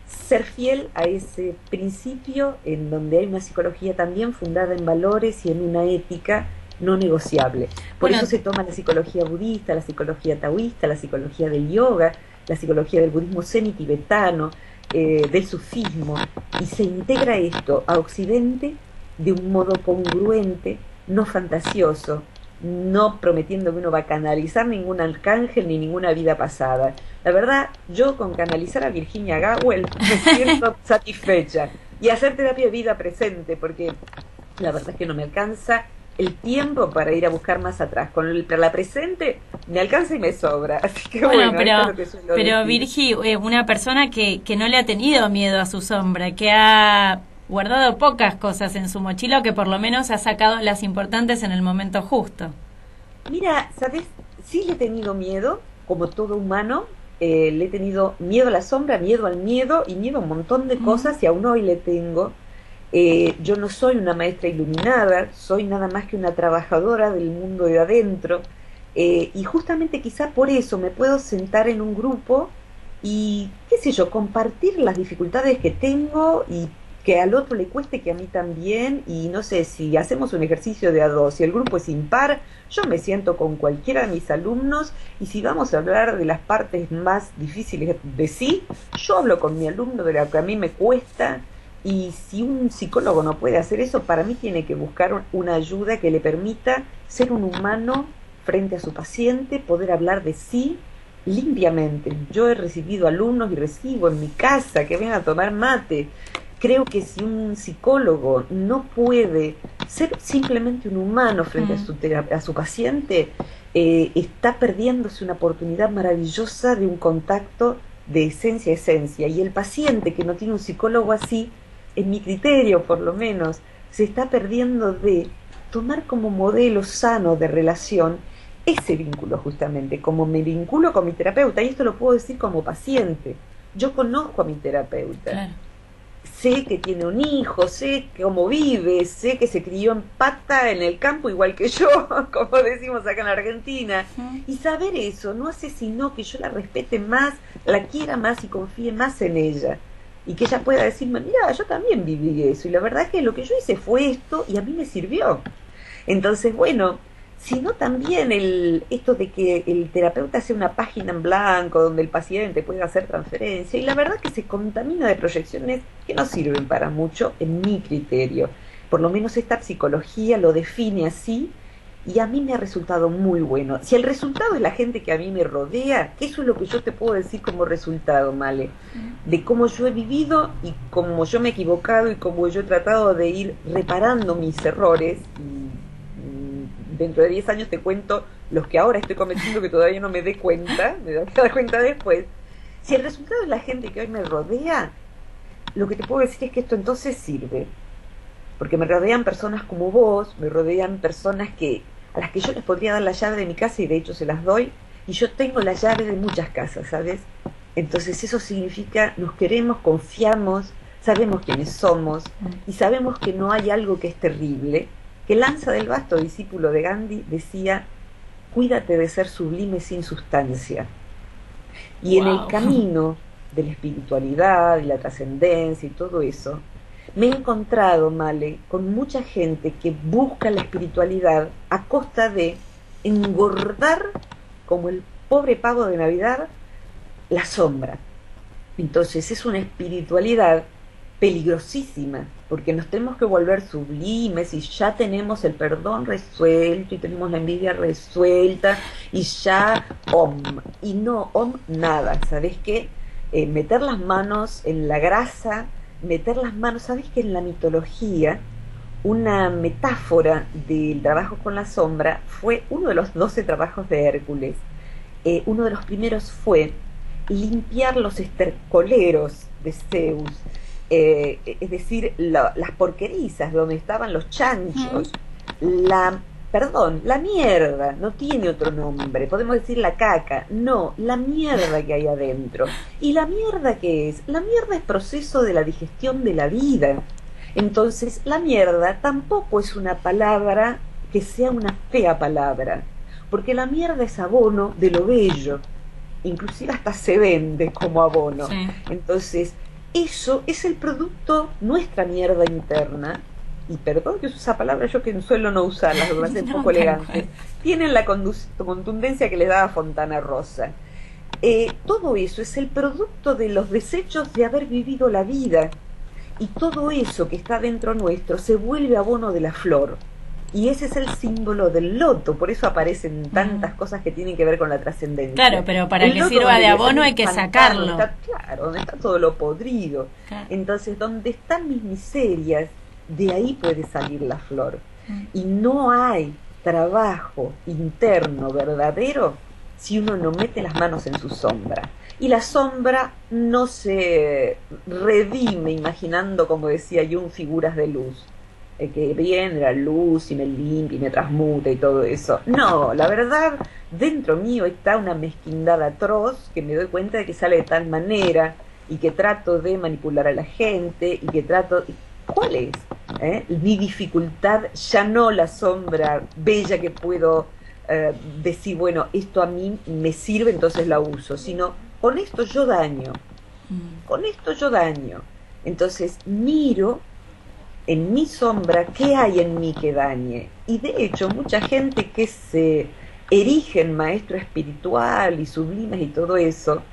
ser fiel a ese principio en donde hay una psicología también fundada en valores y en una ética no negociable. Por eso se toma la psicología budista, la psicología taoísta, la psicología del yoga, la psicología del budismo semi-tibetano, eh, del sufismo, y se integra esto a Occidente de un modo congruente, no fantasioso, no prometiendo que uno va a canalizar ningún arcángel ni ninguna vida pasada. La verdad, yo con canalizar a Virginia Gawel me siento satisfecha. Y hacer terapia de vida presente, porque la verdad es que no me alcanza el tiempo para ir a buscar más atrás. Con el, la presente me alcanza y me sobra. Así que bueno, pero, pero Virgi, eh, una persona que, que no le ha tenido miedo a su sombra, que ha guardado pocas cosas en su mochila o que por lo menos ha sacado las importantes en el momento justo. Mira, ¿sabes? Sí le he tenido miedo, como todo humano. Eh, le he tenido miedo a la sombra, miedo al miedo y miedo a un montón de cosas y aún hoy le tengo. Eh, yo no soy una maestra iluminada, soy nada más que una trabajadora del mundo de adentro. Eh, y justamente quizá por eso me puedo sentar en un grupo y, qué sé yo, compartir las dificultades que tengo y que al otro le cueste que a mí también y no sé si hacemos un ejercicio de a dos si el grupo es impar yo me siento con cualquiera de mis alumnos y si vamos a hablar de las partes más difíciles de sí yo hablo con mi alumno de lo que a mí me cuesta y si un psicólogo no puede hacer eso, para mí tiene que buscar una ayuda que le permita ser un humano frente a su paciente, poder hablar de sí limpiamente. Yo he recibido alumnos y recibo en mi casa que vengan a tomar mate. Creo que si un psicólogo no puede ser simplemente un humano frente a, su a su paciente, eh, está perdiéndose una oportunidad maravillosa de un contacto de esencia a esencia. Y el paciente que no tiene un psicólogo así, en mi criterio por lo menos, se está perdiendo de tomar como modelo sano de relación ese vínculo justamente, como me vinculo con mi terapeuta, y esto lo puedo decir como paciente. Yo conozco a mi terapeuta. Sé que tiene un hijo, sé cómo vive, sé que se crió en pata en el campo igual que yo, como decimos acá en Argentina. Y saber eso no hace sino que yo la respete más, la quiera más y confíe más en ella y que ella pueda decirme, mira, yo también viví eso y la verdad es que lo que yo hice fue esto y a mí me sirvió. Entonces, bueno, sino también el, esto de que el terapeuta sea una página en blanco donde el paciente pueda hacer transferencia y la verdad que se contamina de proyecciones que no sirven para mucho en mi criterio. Por lo menos esta psicología lo define así y a mí me ha resultado muy bueno. Si el resultado es la gente que a mí me rodea, eso es lo que yo te puedo decir como resultado, Male, de cómo yo he vivido y cómo yo me he equivocado y cómo yo he tratado de ir reparando mis errores. Y, dentro de 10 años te cuento los que ahora estoy cometiendo que todavía no me dé cuenta, me doy cuenta después. Si el resultado es la gente que hoy me rodea, lo que te puedo decir es que esto entonces sirve porque me rodean personas como vos, me rodean personas que a las que yo les podría dar la llave de mi casa y de hecho se las doy, y yo tengo la llave de muchas casas, ¿sabes? Entonces eso significa nos queremos, confiamos, sabemos quiénes somos y sabemos que no hay algo que es terrible, que Lanza del Basto, discípulo de Gandhi, decía, cuídate de ser sublime sin sustancia. Y en el camino de la espiritualidad y la trascendencia y todo eso, me he encontrado, Male, con mucha gente que busca la espiritualidad a costa de engordar, como el pobre pavo de Navidad, la sombra. Entonces es una espiritualidad peligrosísima, porque nos tenemos que volver sublimes y ya tenemos el perdón resuelto y tenemos la envidia resuelta y ya om. Y no om nada, ¿sabes qué? Eh, meter las manos en la grasa, meter las manos, ¿sabes que en la mitología una metáfora del trabajo con la sombra fue uno de los doce trabajos de Hércules? Eh, uno de los primeros fue limpiar los estercoleros de Zeus, eh, es decir, las porquerizas donde estaban los chanchos, la perdón, la mierda, no tiene otro nombre, podemos decir la caca, no, la mierda que hay adentro. ¿Y la mierda qué es? La mierda es proceso de la digestión de la vida. Entonces, la mierda tampoco es una palabra que sea una fea palabra, porque la mierda es abono de lo bello, inclusive hasta se vende como abono. Entonces, eso es el producto, nuestra mierda interna, y perdón que use esa palabra, yo que suelo no usarla, me parece un poco elegante, tienen la contundencia que le da a Fontana Rosa. Eh, todo eso es el producto de los desechos de haber vivido la vida, y todo eso que está dentro nuestro se vuelve abono de la flor. Y ese es el símbolo del loto, por eso aparecen tantas cosas que tienen que ver con la trascendencia. Claro, pero para que sirva de abono hay que sacarlo. claro, donde está todo lo podrido. Entonces, donde están mis miserias, de ahí puede salir la flor. Y no hay trabajo interno verdadero si uno no mete las manos en su sombra. Y la sombra no se redime imaginando, como decía Jung, figuras de luz que viene la luz y me limpia y me transmuta y todo eso. No, la verdad, dentro mío está una mezquindad atroz que me doy cuenta de que sale de tal manera y que trato de manipular a la gente y que trato... ¿Cuál es? ¿Eh? Mi dificultad, ya no la sombra bella que puedo eh, decir, bueno, esto a mí me sirve, entonces la uso, sino con esto yo daño, mm. con esto yo daño. Entonces miro en mi sombra qué hay en mí que dañe. Y de hecho, mucha gente que se erige en maestro espiritual y sublimes y todo eso,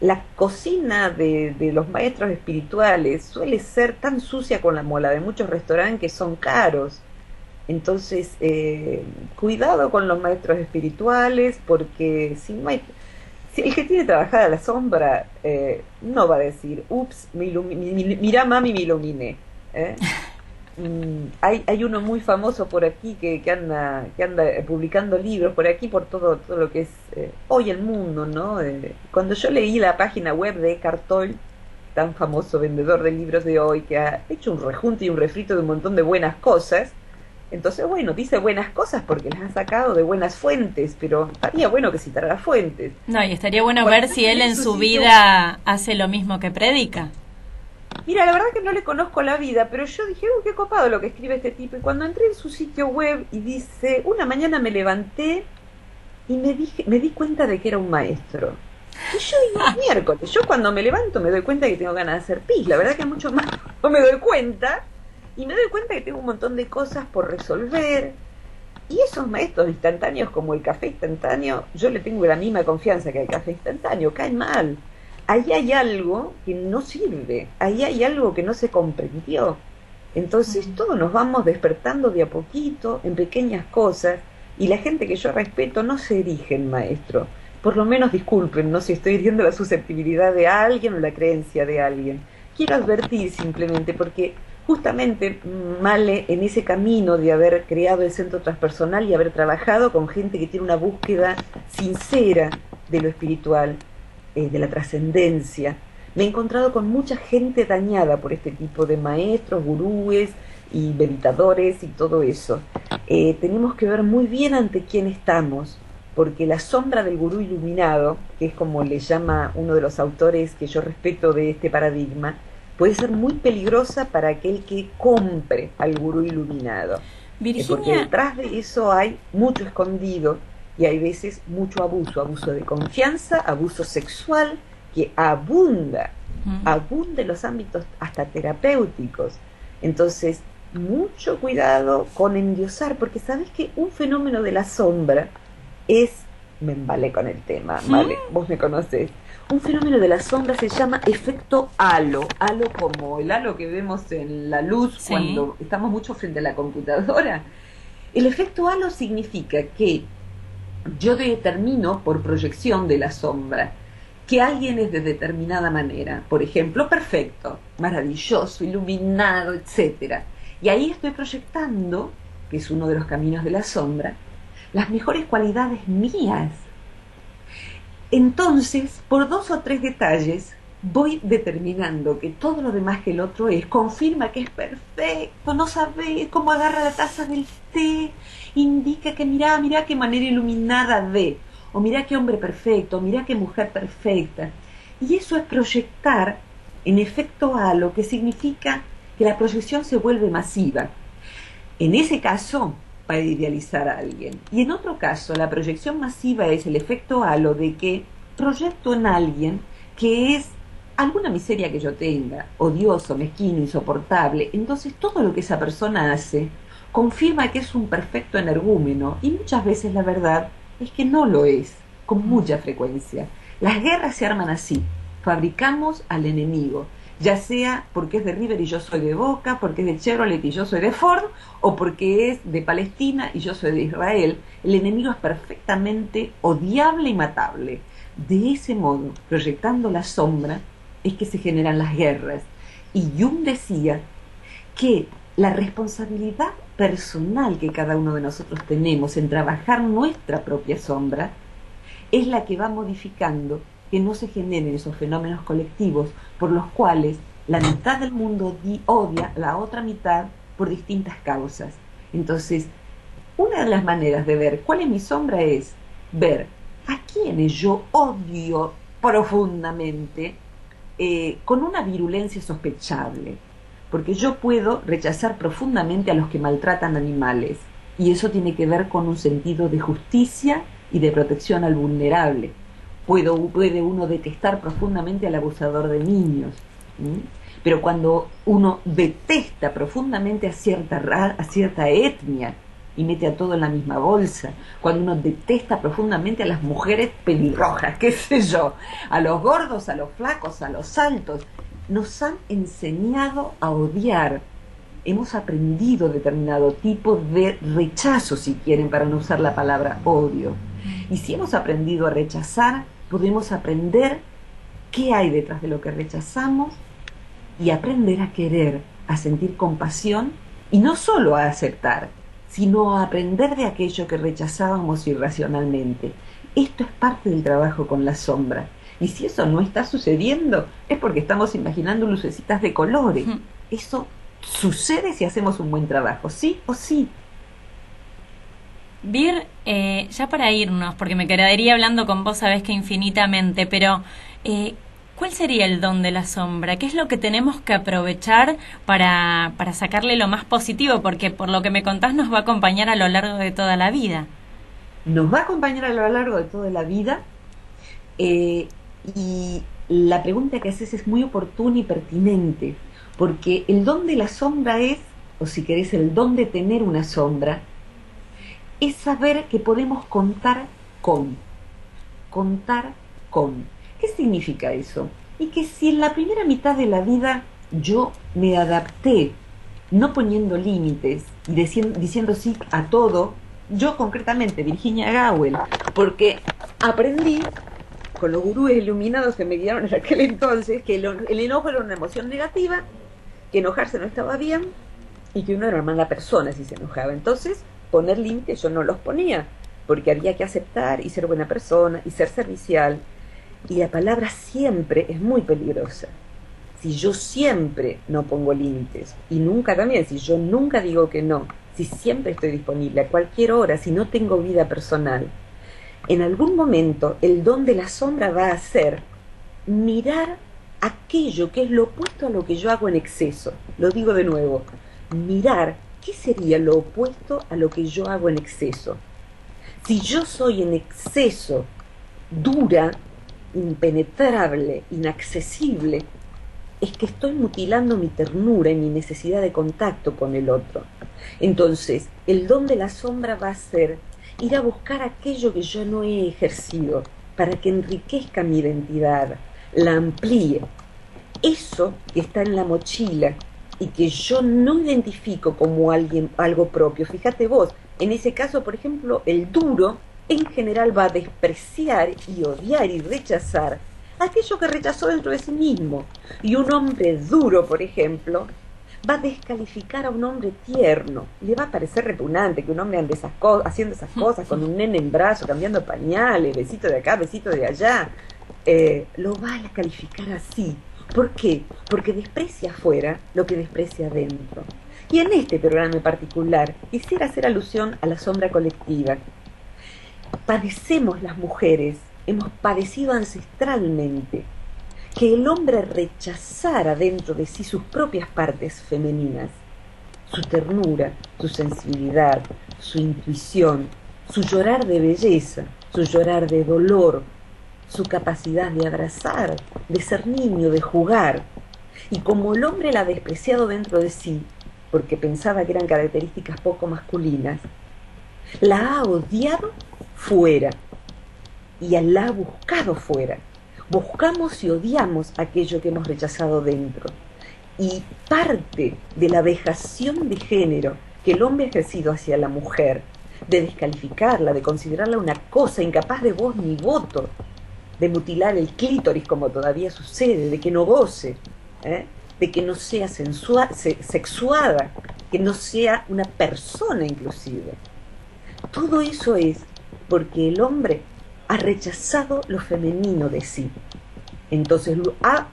la cocina de, los maestros espirituales suele ser tan sucia con la mola de muchos restaurantes que son caros. Entonces, eh, cuidado con los maestros espirituales, porque si no hay, el que tiene trabajada la sombra eh, no va a decir, ups, me mira mami, me iluminé. ¿eh? Mm, hay, hay uno muy famoso por aquí que, que anda que anda publicando libros por aquí por todo todo lo que es eh, hoy el mundo no eh, cuando yo leí la página web de Eckhart Tolle tan famoso vendedor de libros de hoy que ha hecho un rejunte y un refrito de un montón de buenas cosas entonces bueno dice buenas cosas porque las ha sacado de buenas fuentes pero estaría bueno que citara las fuentes. No y estaría bueno ver si él en su vida hace lo mismo que predica Mira, la verdad que no le conozco la vida, pero yo dije, uy, qué copado lo que escribe este tipo. Y cuando entré en su sitio web y dice, una mañana me levanté y me, dije, me di cuenta de que era un maestro. Y yo digo, miércoles, yo cuando me levanto me doy cuenta que tengo ganas de hacer pis. La verdad que mucho más no me doy cuenta. Y me doy cuenta que tengo un montón de cosas por resolver. Y esos maestros instantáneos como el café instantáneo, yo le tengo la misma confianza que el café instantáneo, caen mal ahí hay algo que no sirve, ahí hay algo que no se comprendió. Entonces todos nos vamos despertando de a poquito en pequeñas cosas y la gente que yo respeto no se erige en maestro. Por lo menos disculpen, no si estoy hiriendo la susceptibilidad de alguien o la creencia de alguien. Quiero advertir simplemente porque justamente Male en ese camino de haber creado el centro transpersonal y haber trabajado con gente que tiene una búsqueda sincera de lo espiritual, eh, de la trascendencia. Me he encontrado con mucha gente dañada por este tipo de maestros, gurúes y meditadores y todo eso. eh, tenemos que ver muy bien ante quién estamos, porque la sombra del gurú iluminado, que es como le llama uno de los autores que yo respeto de este paradigma, puede ser muy peligrosa para aquel que compre al gurú iluminado. Eh, porque detrás de eso hay mucho escondido y hay veces mucho abuso, abuso de confianza, abuso sexual, que abunda, abunda en los ámbitos hasta terapéuticos. Entonces, mucho cuidado con endiosar, porque sabes que un fenómeno de la sombra es, me embalé con el tema, ¿vale? Vos me conocés. Un fenómeno de la sombra se llama efecto halo, halo como el halo que vemos en la luz cuando estamos mucho frente a la computadora. El efecto halo significa que yo determino por proyección de la sombra que alguien es de determinada manera, por ejemplo, perfecto, maravilloso, iluminado, etcétera. Y ahí estoy proyectando, que es uno de los caminos de la sombra, las mejores cualidades mías. Entonces, por dos o tres detalles, voy determinando que todo lo demás que el otro es confirma que es perfecto, no sabe cómo agarra la taza del té, indica que mira, mira qué manera iluminada ve, o mira qué hombre perfecto, o mira qué mujer perfecta. Y eso es proyectar en efecto a lo que significa que la proyección se vuelve masiva. En ese caso, para idealizar a alguien. Y en otro caso, la proyección masiva es el efecto halo de que proyecto en alguien que es alguna miseria que yo tenga, odioso, mezquino, insoportable. Entonces todo lo que esa persona hace confirma que es un perfecto energúmeno y muchas veces la verdad es que no lo es, con mucha frecuencia. Las guerras se arman así, fabricamos al enemigo, ya sea porque es de River y yo soy de Boca, porque es de Chevrolet y yo soy de Ford, o porque es de Palestina y yo soy de Israel, el enemigo es perfectamente odiable y matable. De ese modo, proyectando la sombra, es que se generan las guerras. Y Jung decía que la responsabilidad personal que cada uno de nosotros tenemos en trabajar nuestra propia sombra es la que va modificando que no se generen esos fenómenos colectivos por los cuales la mitad del mundo odia a la otra mitad por distintas causas. Entonces, una de las maneras de ver cuál es mi sombra es ver a quienes yo odio profundamente eh, con una virulencia sospechable porque yo puedo rechazar profundamente a los que maltratan animales, y eso tiene que ver con un sentido de justicia y de protección al vulnerable. Puedo, puede uno detestar profundamente al abusador de niños, pero cuando uno detesta profundamente a cierta, a cierta etnia, y mete a todo en la misma bolsa, cuando uno detesta profundamente a las mujeres pelirrojas, qué sé yo, a los gordos, a los flacos, a los altos, nos han enseñado a odiar. Hemos aprendido determinado tipo de rechazo, si quieren, para no usar la palabra odio. Y si hemos aprendido a rechazar, podemos aprender qué hay detrás de lo que rechazamos y aprender a querer, a sentir compasión y no solo a aceptar, sino a aprender de aquello que rechazábamos irracionalmente. Esto es parte del trabajo con la sombra. Y si eso no está sucediendo, es porque estamos imaginando lucecitas de colores. Eso sucede si hacemos un buen trabajo, sí o sí. Vir, eh, ya para irnos, porque me quedaría hablando con vos, sabes que infinitamente, pero eh, ¿cuál sería el don de la sombra? ¿Qué es lo que tenemos que aprovechar para, para sacarle lo más positivo? Porque por lo que me contás nos va a acompañar a lo largo de toda la vida. Nos va a acompañar a lo largo de toda la vida. Eh, y la pregunta que haces es muy oportuna y pertinente, porque el don de la sombra es, o si querés, el don de tener una sombra, es saber que podemos contar con. Contar con. ¿Qué significa eso? Y que si en la primera mitad de la vida yo me adapté, no poniendo límites y diciendo, sí a todo, yo concretamente, Virginia Gowell, porque aprendí con los gurúes iluminados que me guiaron en aquel entonces, que el, enojo era una emoción negativa, que enojarse no estaba bien y que uno era una mala persona si se enojaba. Entonces, poner límites yo no los ponía, porque había que aceptar y ser buena persona y ser servicial. Y la palabra siempre es muy peligrosa. Si yo siempre no pongo límites y nunca también, si yo nunca digo que no, si siempre estoy disponible a cualquier hora, si no tengo vida personal, en algún momento el don de la sombra va a ser mirar aquello que es lo opuesto a lo que yo hago en exceso. Lo digo de nuevo, mirar qué sería lo opuesto a lo que yo hago en exceso. Si yo soy en exceso dura, impenetrable, inaccesible, es que estoy mutilando mi ternura y mi necesidad de contacto con el otro. Entonces, el don de la sombra va a ser ir a buscar aquello que yo no he ejercido para que enriquezca mi identidad, la amplíe. Eso que está en la mochila y que yo no identifico como alguien, algo propio. Fíjate vos, en ese caso, por ejemplo, el duro en general va a despreciar y odiar y rechazar aquello que rechazó dentro de sí mismo. Y un hombre duro, por ejemplo, va a descalificar a un hombre tierno. Le va a parecer repugnante que un hombre ande esas haciendo esas cosas con un nene en brazo, cambiando pañales, besito de acá, besito de allá. Eh, lo va a calificar así. ¿Por qué? Porque desprecia afuera lo que desprecia adentro. Y en este programa en particular quisiera hacer alusión a la sombra colectiva. Padecemos las mujeres, hemos padecido ancestralmente que el hombre rechazara dentro de sí sus propias partes femeninas, su ternura, su sensibilidad, su intuición, su llorar de belleza, su llorar de dolor, su capacidad de abrazar, de ser niño, de jugar. Y como el hombre la ha despreciado dentro de sí, porque pensaba que eran características poco masculinas, la ha odiado fuera y la ha buscado fuera buscamos y odiamos aquello que hemos rechazado dentro. Y parte de la vejación de género que el hombre ha ejercido hacia la mujer, de descalificarla, de considerarla una cosa incapaz de voz ni voto, de mutilar el clítoris como todavía sucede, de que no goce, ¿eh? de que no sea sexuada, que no sea una persona inclusive. Todo eso es porque el hombre ha rechazado lo femenino de sí. Entonces ha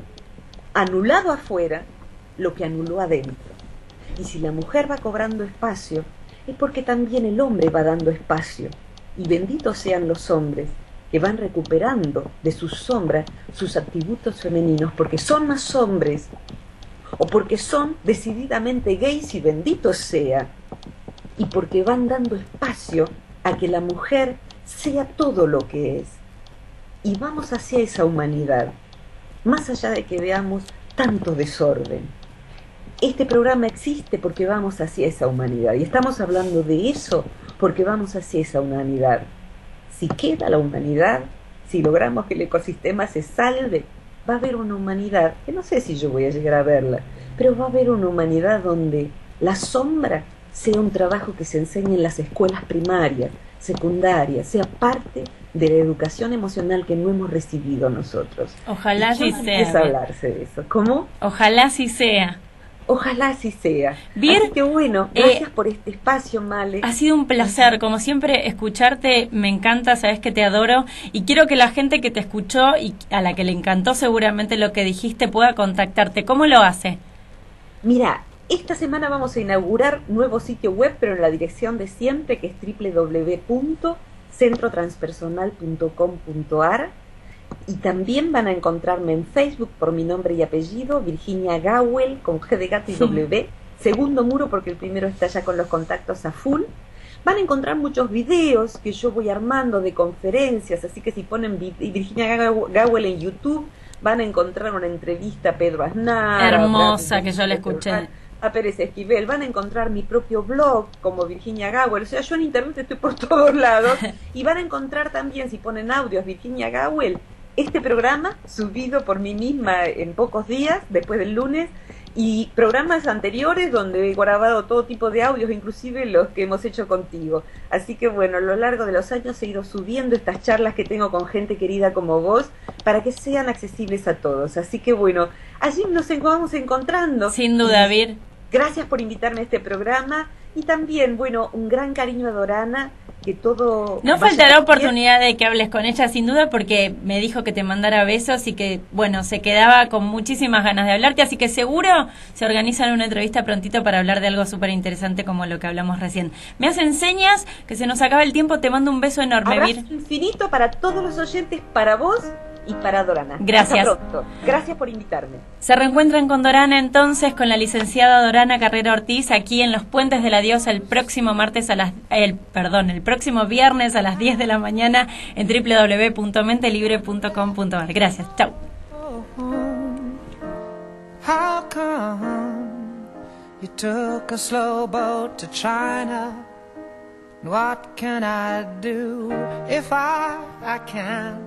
anulado afuera lo que anuló adentro. Y si la mujer va cobrando espacio, es porque también el hombre va dando espacio. Y benditos sean los hombres que van recuperando de sus sombras sus atributos femeninos, porque son más hombres, o porque son decididamente gays y benditos sea, y porque van dando espacio a que la mujer sea todo lo que es. Y vamos hacia esa humanidad, más allá de que veamos tanto desorden. Este programa existe porque vamos hacia esa humanidad y estamos hablando de eso porque vamos hacia esa humanidad. Si queda la humanidad, si logramos que el ecosistema se salve, va a haber una humanidad, que no sé si yo voy a llegar a verla, pero va a haber una humanidad donde la sombra sea un trabajo que se enseñe en las escuelas primarias, secundaria, sea parte de la educación emocional que no hemos recibido nosotros. Ojalá así sea. hablarse de eso. ¿Cómo? Ojalá así sea. Ojalá así sea. Bien. Así que bueno, eh, gracias por este espacio, Male. Ha sido un placer, como siempre, escucharte. Me encanta, sabes que te adoro. Y quiero que la gente que te escuchó y a la que le encantó seguramente lo que dijiste pueda contactarte. ¿Cómo lo hace? Mira, esta semana vamos a inaugurar nuevo sitio web, pero en la dirección de siempre, que es www.centrotranspersonal.com.ar. Y también van a encontrarme en Facebook por mi nombre y apellido, Virginia Gawel, con G de gato y W. Segundo muro, porque el primero está ya con los contactos a full. Van a encontrar muchos videos que yo voy armando de conferencias, así que si ponen Virginia Gawel en YouTube, van a encontrar una entrevista a Pedro Aznar. Hermosa, que yo la escuché a Pérez Esquivel, van a encontrar mi propio blog como Virginia Gawel, o sea, yo en internet estoy por todos lados, y van a encontrar también, si ponen audios Virginia Gawel, este programa subido por mí misma en pocos días, después del lunes, y programas anteriores donde he grabado todo tipo de audios, inclusive los que hemos hecho contigo. Así que bueno, a lo largo de los años he ido subiendo estas charlas que tengo con gente querida como vos para que sean accesibles a todos. Así que bueno, allí nos vamos encontrando. Sin duda, Vir. Gracias por invitarme a este programa y también, bueno, un gran cariño a Dorana que todo... No faltará oportunidad de que hables con ella, sin duda, porque me dijo que te mandara besos y que, bueno, se quedaba con muchísimas ganas de hablarte, así que seguro se organizan una entrevista prontito para hablar de algo súper interesante como lo que hablamos recién. Me hacen señas, que se nos acaba el tiempo, te mando un beso enorme, Abrazo Vir. infinito para todos los oyentes, para vos y para Dorana. Gracias. Hasta pronto. Gracias por invitarme. Se reencuentran con Dorana entonces, con la licenciada Dorana Carrera Ortiz, aquí en Los Puentes de la Diosa el próximo martes a las, el, perdón, el próximo viernes a las 10 de la mañana en www.mentelibre.com.ar. Gracias, chao. How come you took a slow boat to China? What can I do if I I can't